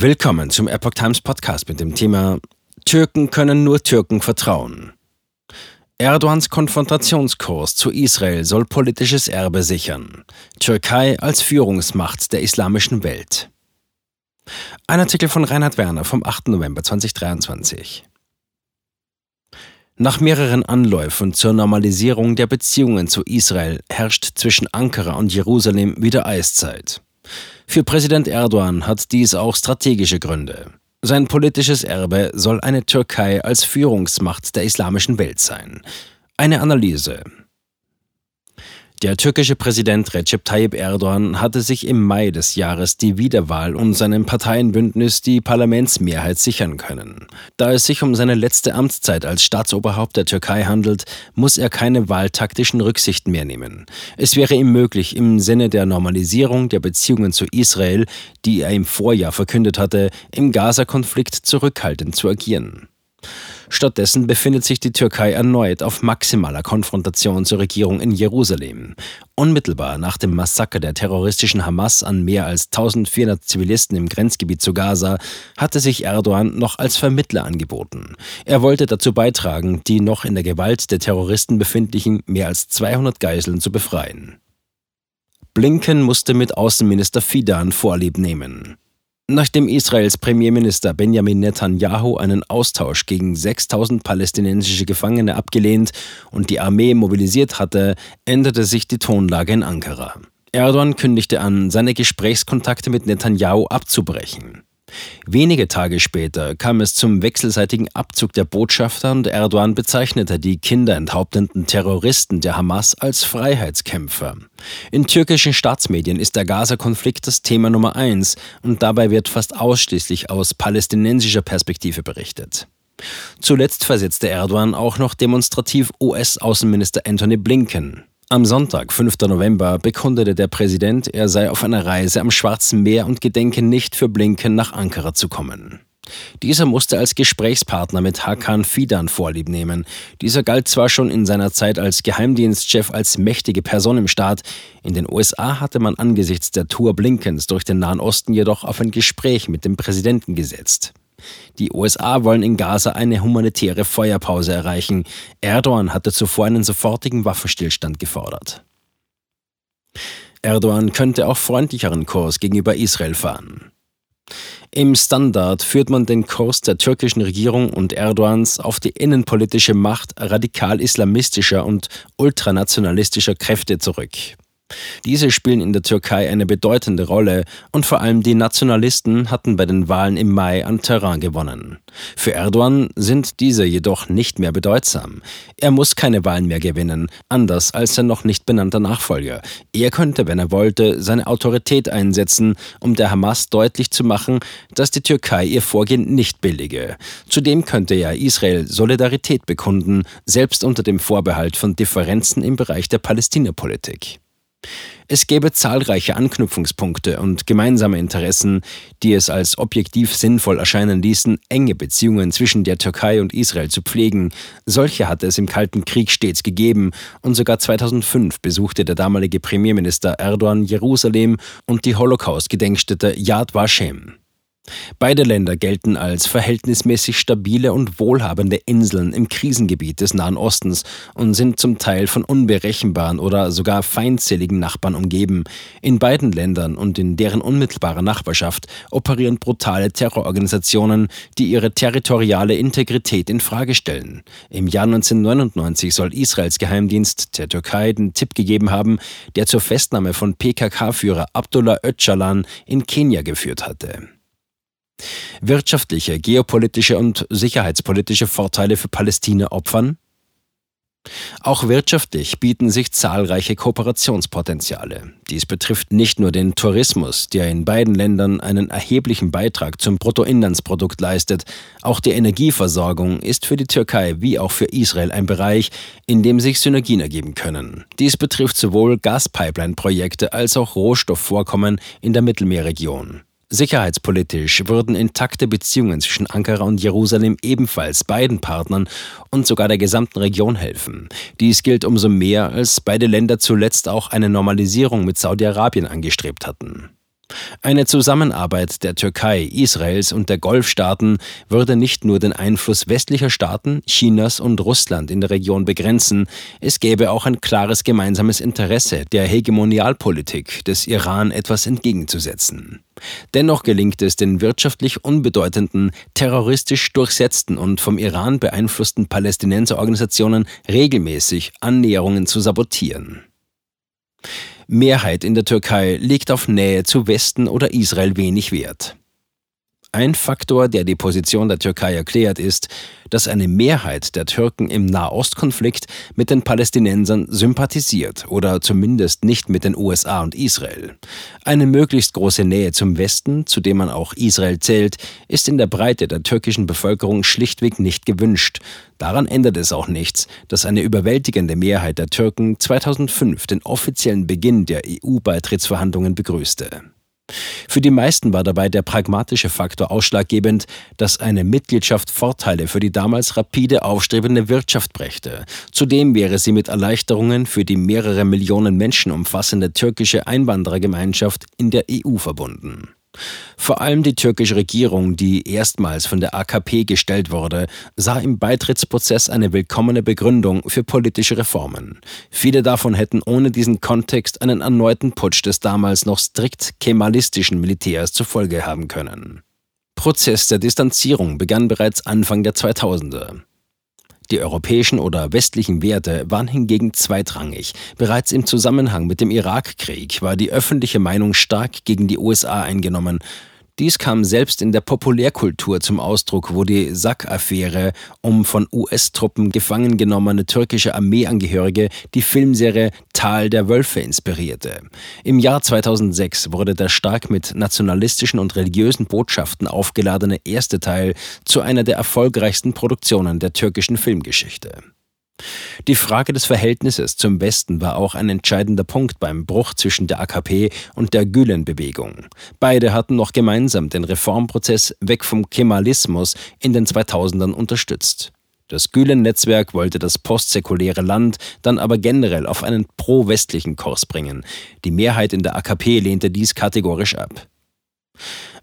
Willkommen zum Epoch Times Podcast mit dem Thema Türken können nur Türken vertrauen. Erdogans Konfrontationskurs zu Israel soll politisches Erbe sichern. Türkei als Führungsmacht der islamischen Welt. Ein Artikel von Reinhard Werner vom 8. November 2023. Nach mehreren Anläufen zur Normalisierung der Beziehungen zu Israel herrscht zwischen Ankara und Jerusalem wieder Eiszeit. Für Präsident Erdogan hat dies auch strategische Gründe. Sein politisches Erbe soll eine Türkei als Führungsmacht der islamischen Welt sein. Eine Analyse. Der türkische Präsident Recep Tayyip Erdogan hatte sich im Mai des Jahres die Wiederwahl und seinem Parteienbündnis die Parlamentsmehrheit sichern können. Da es sich um seine letzte Amtszeit als Staatsoberhaupt der Türkei handelt, muss er keine wahltaktischen Rücksichten mehr nehmen. Es wäre ihm möglich, im Sinne der Normalisierung der Beziehungen zu Israel, die er im Vorjahr verkündet hatte, im Gaza-Konflikt zurückhaltend zu agieren. Stattdessen befindet sich die Türkei erneut auf maximaler Konfrontation zur Regierung in Jerusalem. Unmittelbar nach dem Massaker der terroristischen Hamas an mehr als 1400 Zivilisten im Grenzgebiet zu Gaza hatte sich Erdogan noch als Vermittler angeboten. Er wollte dazu beitragen, die noch in der Gewalt der Terroristen befindlichen mehr als 200 Geiseln zu befreien. Blinken musste mit Außenminister Fidan Vorlieb nehmen. Nachdem Israels Premierminister Benjamin Netanyahu einen Austausch gegen 6000 palästinensische Gefangene abgelehnt und die Armee mobilisiert hatte, änderte sich die Tonlage in Ankara. Erdogan kündigte an, seine Gesprächskontakte mit Netanyahu abzubrechen. Wenige Tage später kam es zum wechselseitigen Abzug der Botschafter und Erdogan bezeichnete die kinderenthauptenden Terroristen der Hamas als Freiheitskämpfer. In türkischen Staatsmedien ist der Gaza-Konflikt das Thema Nummer eins und dabei wird fast ausschließlich aus palästinensischer Perspektive berichtet. Zuletzt versetzte Erdogan auch noch demonstrativ US-Außenminister Anthony Blinken. Am Sonntag, 5. November, bekundete der Präsident, er sei auf einer Reise am Schwarzen Meer und gedenke nicht für Blinken nach Ankara zu kommen. Dieser musste als Gesprächspartner mit Hakan Fidan Vorlieb nehmen. Dieser galt zwar schon in seiner Zeit als Geheimdienstchef als mächtige Person im Staat, in den USA hatte man angesichts der Tour Blinkens durch den Nahen Osten jedoch auf ein Gespräch mit dem Präsidenten gesetzt. Die USA wollen in Gaza eine humanitäre Feuerpause erreichen. Erdogan hatte zuvor einen sofortigen Waffenstillstand gefordert. Erdogan könnte auch freundlicheren Kurs gegenüber Israel fahren. Im Standard führt man den Kurs der türkischen Regierung und Erdogans auf die innenpolitische Macht radikal-islamistischer und ultranationalistischer Kräfte zurück. Diese spielen in der Türkei eine bedeutende Rolle und vor allem die Nationalisten hatten bei den Wahlen im Mai an Terrain gewonnen. Für Erdogan sind diese jedoch nicht mehr bedeutsam. Er muss keine Wahlen mehr gewinnen, anders als sein noch nicht benannter Nachfolger. Er könnte, wenn er wollte, seine Autorität einsetzen, um der Hamas deutlich zu machen, dass die Türkei ihr Vorgehen nicht billige. Zudem könnte er Israel Solidarität bekunden, selbst unter dem Vorbehalt von Differenzen im Bereich der Palästinapolitik. Es gäbe zahlreiche Anknüpfungspunkte und gemeinsame Interessen, die es als objektiv sinnvoll erscheinen ließen, enge Beziehungen zwischen der Türkei und Israel zu pflegen. Solche hatte es im Kalten Krieg stets gegeben und sogar 2005 besuchte der damalige Premierminister Erdogan Jerusalem und die Holocaust-Gedenkstätte Yad Vashem. Beide Länder gelten als verhältnismäßig stabile und wohlhabende Inseln im Krisengebiet des Nahen Ostens und sind zum Teil von unberechenbaren oder sogar feindseligen Nachbarn umgeben. In beiden Ländern und in deren unmittelbarer Nachbarschaft operieren brutale Terrororganisationen, die ihre territoriale Integrität in Frage stellen. Im Jahr 1999 soll Israels Geheimdienst der Türkei den Tipp gegeben haben, der zur Festnahme von PKK-Führer Abdullah Öcalan in Kenia geführt hatte. Wirtschaftliche, geopolitische und sicherheitspolitische Vorteile für Palästina opfern? Auch wirtschaftlich bieten sich zahlreiche Kooperationspotenziale. Dies betrifft nicht nur den Tourismus, der in beiden Ländern einen erheblichen Beitrag zum Bruttoinlandsprodukt leistet, auch die Energieversorgung ist für die Türkei wie auch für Israel ein Bereich, in dem sich Synergien ergeben können. Dies betrifft sowohl Gaspipeline-Projekte als auch Rohstoffvorkommen in der Mittelmeerregion. Sicherheitspolitisch würden intakte Beziehungen zwischen Ankara und Jerusalem ebenfalls beiden Partnern und sogar der gesamten Region helfen. Dies gilt umso mehr, als beide Länder zuletzt auch eine Normalisierung mit Saudi-Arabien angestrebt hatten. Eine Zusammenarbeit der Türkei, Israels und der Golfstaaten würde nicht nur den Einfluss westlicher Staaten, Chinas und Russland in der Region begrenzen, es gäbe auch ein klares gemeinsames Interesse der Hegemonialpolitik des Iran etwas entgegenzusetzen. Dennoch gelingt es den wirtschaftlich unbedeutenden, terroristisch durchsetzten und vom Iran beeinflussten Palästinenserorganisationen regelmäßig Annäherungen zu sabotieren. Mehrheit in der Türkei legt auf Nähe zu Westen oder Israel wenig Wert. Ein Faktor, der die Position der Türkei erklärt, ist, dass eine Mehrheit der Türken im Nahostkonflikt mit den Palästinensern sympathisiert oder zumindest nicht mit den USA und Israel. Eine möglichst große Nähe zum Westen, zu dem man auch Israel zählt, ist in der Breite der türkischen Bevölkerung schlichtweg nicht gewünscht. Daran ändert es auch nichts, dass eine überwältigende Mehrheit der Türken 2005 den offiziellen Beginn der EU-Beitrittsverhandlungen begrüßte. Für die meisten war dabei der pragmatische Faktor ausschlaggebend, dass eine Mitgliedschaft Vorteile für die damals rapide aufstrebende Wirtschaft brächte. Zudem wäre sie mit Erleichterungen für die mehrere Millionen Menschen umfassende türkische Einwanderergemeinschaft in der EU verbunden. Vor allem die türkische Regierung, die erstmals von der AKP gestellt wurde, sah im Beitrittsprozess eine willkommene Begründung für politische Reformen. Viele davon hätten ohne diesen Kontext einen erneuten Putsch des damals noch strikt kemalistischen Militärs zur Folge haben können. Prozess der Distanzierung begann bereits Anfang der 2000er. Die europäischen oder westlichen Werte waren hingegen zweitrangig. Bereits im Zusammenhang mit dem Irakkrieg war die öffentliche Meinung stark gegen die USA eingenommen. Dies kam selbst in der Populärkultur zum Ausdruck, wo die Sack-Affäre um von US-Truppen gefangen genommene türkische Armeeangehörige die Filmserie Tal der Wölfe inspirierte. Im Jahr 2006 wurde der stark mit nationalistischen und religiösen Botschaften aufgeladene erste Teil zu einer der erfolgreichsten Produktionen der türkischen Filmgeschichte. Die Frage des Verhältnisses zum Westen war auch ein entscheidender Punkt beim Bruch zwischen der AKP und der Gülen-Bewegung. Beide hatten noch gemeinsam den Reformprozess weg vom Kemalismus in den 2000ern unterstützt. Das Gülen-Netzwerk wollte das postsäkuläre Land dann aber generell auf einen pro-westlichen Kurs bringen. Die Mehrheit in der AKP lehnte dies kategorisch ab.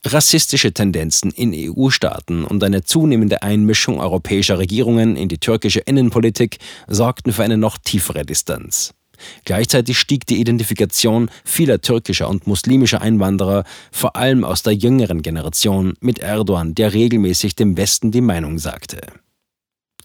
Rassistische Tendenzen in EU-Staaten und eine zunehmende Einmischung europäischer Regierungen in die türkische Innenpolitik sorgten für eine noch tiefere Distanz. Gleichzeitig stieg die Identifikation vieler türkischer und muslimischer Einwanderer, vor allem aus der jüngeren Generation, mit Erdogan, der regelmäßig dem Westen die Meinung sagte.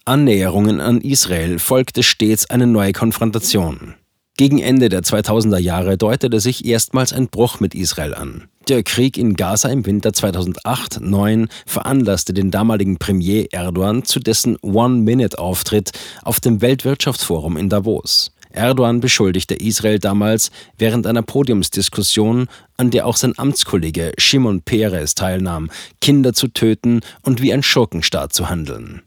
Annäherungen an Israel folgte stets eine neue Konfrontation. Gegen Ende der 2000er Jahre deutete sich erstmals ein Bruch mit Israel an. Der Krieg in Gaza im Winter 2008-9 veranlasste den damaligen Premier Erdogan zu dessen One-Minute-Auftritt auf dem Weltwirtschaftsforum in Davos. Erdogan beschuldigte Israel damals während einer Podiumsdiskussion, an der auch sein Amtskollege Shimon Peres teilnahm, Kinder zu töten und wie ein Schurkenstaat zu handeln.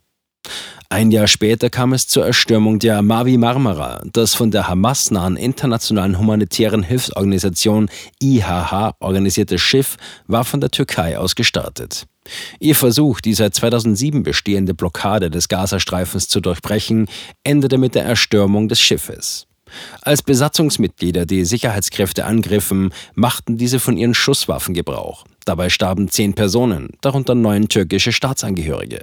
Ein Jahr später kam es zur Erstürmung der Mavi Marmara. Das von der Hamas nahen internationalen humanitären Hilfsorganisation IHH organisierte Schiff war von der Türkei aus gestartet. Ihr Versuch, die seit 2007 bestehende Blockade des Gazastreifens zu durchbrechen, endete mit der Erstürmung des Schiffes. Als Besatzungsmitglieder die Sicherheitskräfte angriffen, machten diese von ihren Schusswaffen Gebrauch. Dabei starben zehn Personen, darunter neun türkische Staatsangehörige.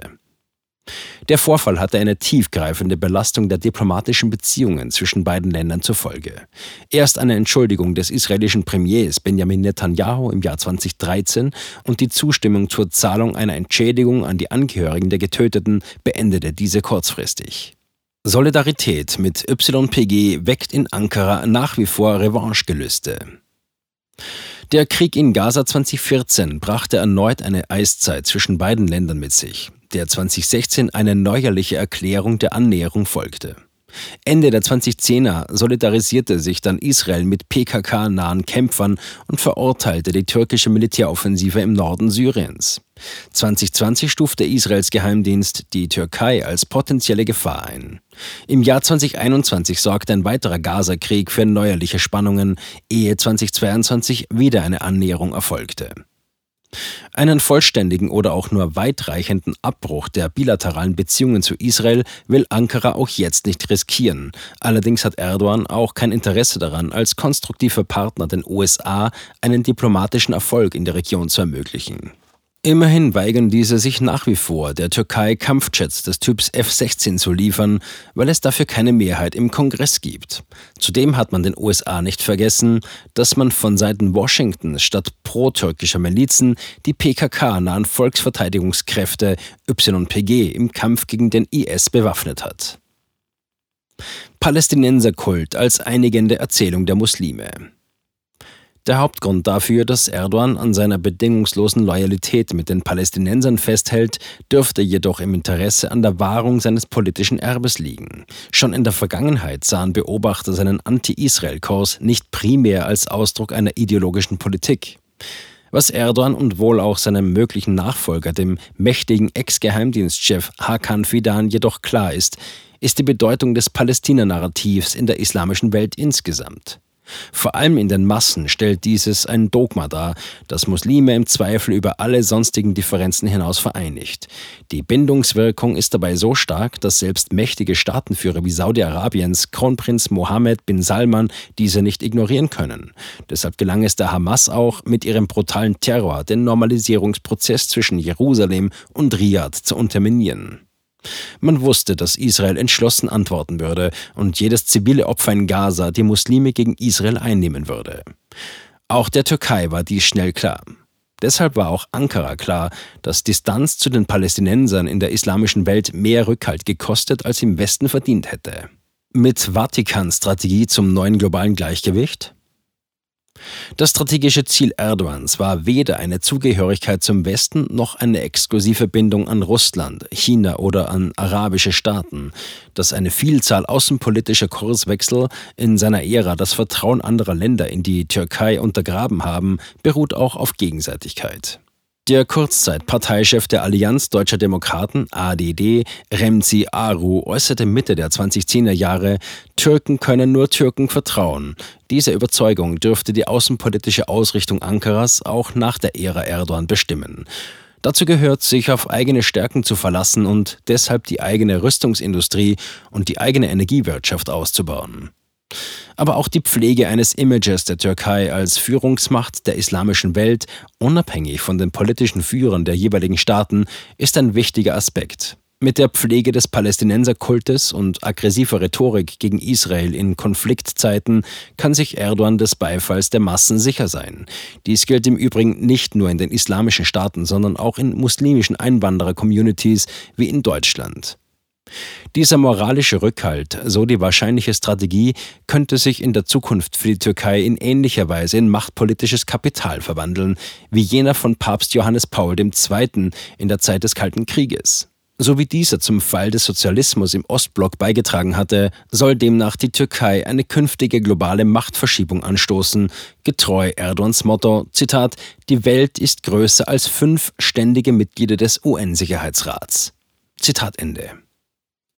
Der Vorfall hatte eine tiefgreifende Belastung der diplomatischen Beziehungen zwischen beiden Ländern zur Folge. Erst eine Entschuldigung des israelischen Premiers Benjamin Netanyahu im Jahr 2013 und die Zustimmung zur Zahlung einer Entschädigung an die Angehörigen der Getöteten beendete diese kurzfristig. Solidarität mit YPG weckt in Ankara nach wie vor Revanchegelüste. Der Krieg in Gaza 2014 brachte erneut eine Eiszeit zwischen beiden Ländern mit sich der 2016 eine neuerliche Erklärung der Annäherung folgte. Ende der 2010er solidarisierte sich dann Israel mit PKK-nahen Kämpfern und verurteilte die türkische Militäroffensive im Norden Syriens. 2020 stufte Israels Geheimdienst die Türkei als potenzielle Gefahr ein. Im Jahr 2021 sorgte ein weiterer Gaza-Krieg für neuerliche Spannungen, ehe 2022 wieder eine Annäherung erfolgte. Einen vollständigen oder auch nur weitreichenden Abbruch der bilateralen Beziehungen zu Israel will Ankara auch jetzt nicht riskieren. Allerdings hat Erdogan auch kein Interesse daran, als konstruktiver Partner den USA einen diplomatischen Erfolg in der Region zu ermöglichen. Immerhin weigern diese sich nach wie vor, der Türkei Kampfjets des Typs F-16 zu liefern, weil es dafür keine Mehrheit im Kongress gibt. Zudem hat man den USA nicht vergessen, dass man von Seiten Washington statt pro-türkischer Milizen die PKK-nahen Volksverteidigungskräfte YPG im Kampf gegen den IS bewaffnet hat. Palästinenserkult als einigende Erzählung der Muslime. Der Hauptgrund dafür, dass Erdogan an seiner bedingungslosen Loyalität mit den Palästinensern festhält, dürfte jedoch im Interesse an der Wahrung seines politischen Erbes liegen. Schon in der Vergangenheit sahen Beobachter seinen Anti-Israel-Kurs nicht primär als Ausdruck einer ideologischen Politik. Was Erdogan und wohl auch seinem möglichen Nachfolger, dem mächtigen Ex-Geheimdienstchef Hakan Fidan, jedoch klar ist, ist die Bedeutung des Palästina-Narrativs in der islamischen Welt insgesamt. Vor allem in den Massen stellt dieses ein Dogma dar, das Muslime im Zweifel über alle sonstigen Differenzen hinaus vereinigt. Die Bindungswirkung ist dabei so stark, dass selbst mächtige Staatenführer wie Saudi-Arabiens Kronprinz Mohammed bin Salman diese nicht ignorieren können. Deshalb gelang es der Hamas auch, mit ihrem brutalen Terror den Normalisierungsprozess zwischen Jerusalem und Riyadh zu unterminieren. Man wusste, dass Israel entschlossen antworten würde und jedes zivile Opfer in Gaza die Muslime gegen Israel einnehmen würde. Auch der Türkei war dies schnell klar. Deshalb war auch Ankara klar, dass Distanz zu den Palästinensern in der islamischen Welt mehr Rückhalt gekostet als im Westen verdient hätte. Mit Vatikans Strategie zum neuen globalen Gleichgewicht? Das strategische Ziel Erdogans war weder eine Zugehörigkeit zum Westen noch eine exklusive Bindung an Russland, China oder an arabische Staaten. Dass eine Vielzahl außenpolitischer Kurswechsel in seiner Ära das Vertrauen anderer Länder in die Türkei untergraben haben, beruht auch auf Gegenseitigkeit. Der Kurzzeitparteichef der Allianz Deutscher Demokraten ADD, Remzi Aru, äußerte Mitte der 2010er Jahre, Türken können nur Türken vertrauen. Diese Überzeugung dürfte die außenpolitische Ausrichtung Ankaras auch nach der Ära Erdogan bestimmen. Dazu gehört, sich auf eigene Stärken zu verlassen und deshalb die eigene Rüstungsindustrie und die eigene Energiewirtschaft auszubauen. Aber auch die Pflege eines Images der Türkei als Führungsmacht der islamischen Welt, unabhängig von den politischen Führern der jeweiligen Staaten, ist ein wichtiger Aspekt. Mit der Pflege des Palästinenserkultes und aggressiver Rhetorik gegen Israel in Konfliktzeiten kann sich Erdogan des Beifalls der Massen sicher sein. Dies gilt im Übrigen nicht nur in den islamischen Staaten, sondern auch in muslimischen Einwanderer-Communities wie in Deutschland. Dieser moralische Rückhalt, so die wahrscheinliche Strategie, könnte sich in der Zukunft für die Türkei in ähnlicher Weise in machtpolitisches Kapital verwandeln, wie jener von Papst Johannes Paul II. in der Zeit des Kalten Krieges. So wie dieser zum Fall des Sozialismus im Ostblock beigetragen hatte, soll demnach die Türkei eine künftige globale Machtverschiebung anstoßen, getreu Erdogans Motto, Zitat, die Welt ist größer als fünf ständige Mitglieder des UN-Sicherheitsrats. Zitat Ende.